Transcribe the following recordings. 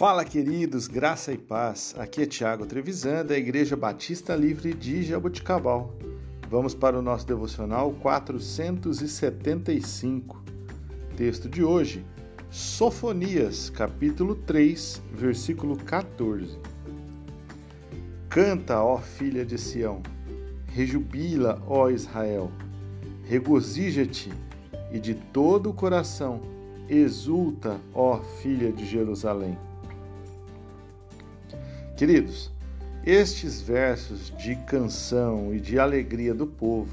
Fala, queridos, graça e paz. Aqui é Tiago Trevisan, da Igreja Batista Livre de Jaboticabal. Vamos para o nosso devocional 475. Texto de hoje, Sofonias, capítulo 3, versículo 14. Canta, ó filha de Sião, rejubila, ó Israel, regozija-te e de todo o coração exulta, ó filha de Jerusalém. Queridos, estes versos de canção e de alegria do povo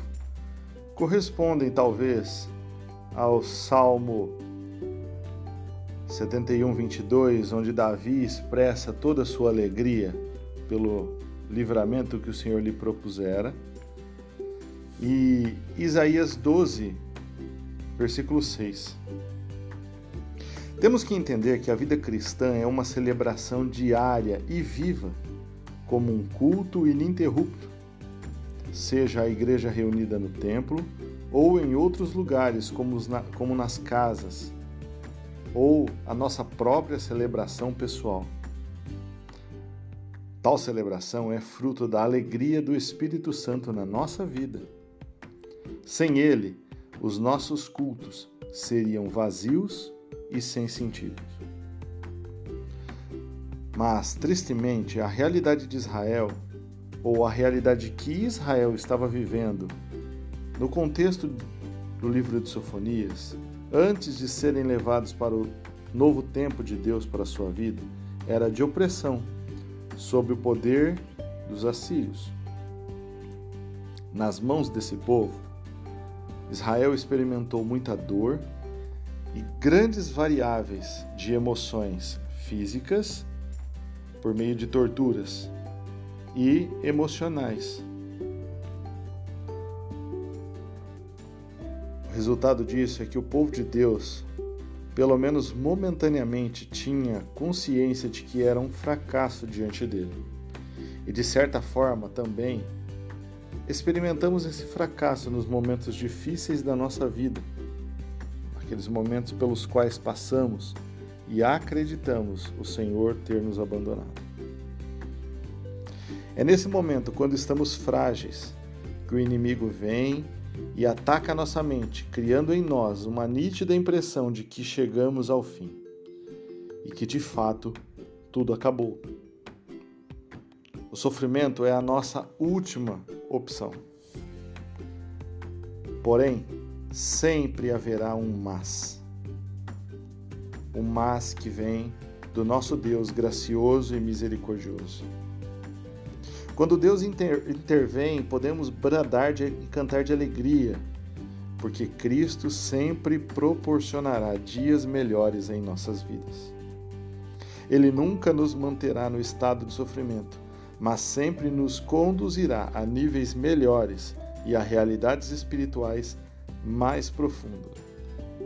correspondem talvez ao Salmo 71, 22, onde Davi expressa toda a sua alegria pelo livramento que o Senhor lhe propusera, e Isaías 12, versículo 6. Temos que entender que a vida cristã é uma celebração diária e viva, como um culto ininterrupto, seja a igreja reunida no templo ou em outros lugares, como nas casas, ou a nossa própria celebração pessoal. Tal celebração é fruto da alegria do Espírito Santo na nossa vida. Sem ele, os nossos cultos seriam vazios e sem sentido. Mas, tristemente, a realidade de Israel, ou a realidade que Israel estava vivendo, no contexto do livro de Sofonias, antes de serem levados para o novo tempo de Deus para a sua vida, era de opressão, sob o poder dos assírios. Nas mãos desse povo, Israel experimentou muita dor e grandes variáveis de emoções físicas por meio de torturas e emocionais. O resultado disso é que o povo de Deus, pelo menos momentaneamente, tinha consciência de que era um fracasso diante dele. E de certa forma também experimentamos esse fracasso nos momentos difíceis da nossa vida aqueles momentos pelos quais passamos e acreditamos o Senhor ter nos abandonado. É nesse momento, quando estamos frágeis, que o inimigo vem e ataca a nossa mente, criando em nós uma nítida impressão de que chegamos ao fim e que de fato tudo acabou. O sofrimento é a nossa última opção. Porém, sempre haverá um mas. Um mas que vem do nosso Deus gracioso e misericordioso. Quando Deus inter intervém, podemos bradar e cantar de alegria, porque Cristo sempre proporcionará dias melhores em nossas vidas. Ele nunca nos manterá no estado de sofrimento, mas sempre nos conduzirá a níveis melhores e a realidades espirituais mais profunda,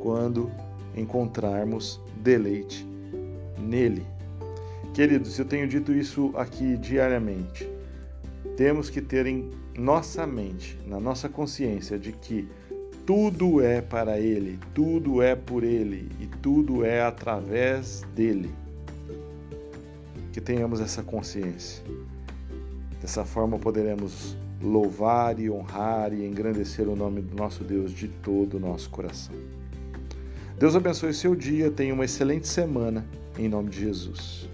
quando encontrarmos deleite nele. Queridos, eu tenho dito isso aqui diariamente. Temos que ter em nossa mente, na nossa consciência, de que tudo é para Ele, tudo é por Ele e tudo é através dele. Que tenhamos essa consciência. Dessa forma poderemos louvar e honrar e engrandecer o nome do nosso Deus de todo o nosso coração. Deus abençoe seu dia, tenha uma excelente semana, em nome de Jesus.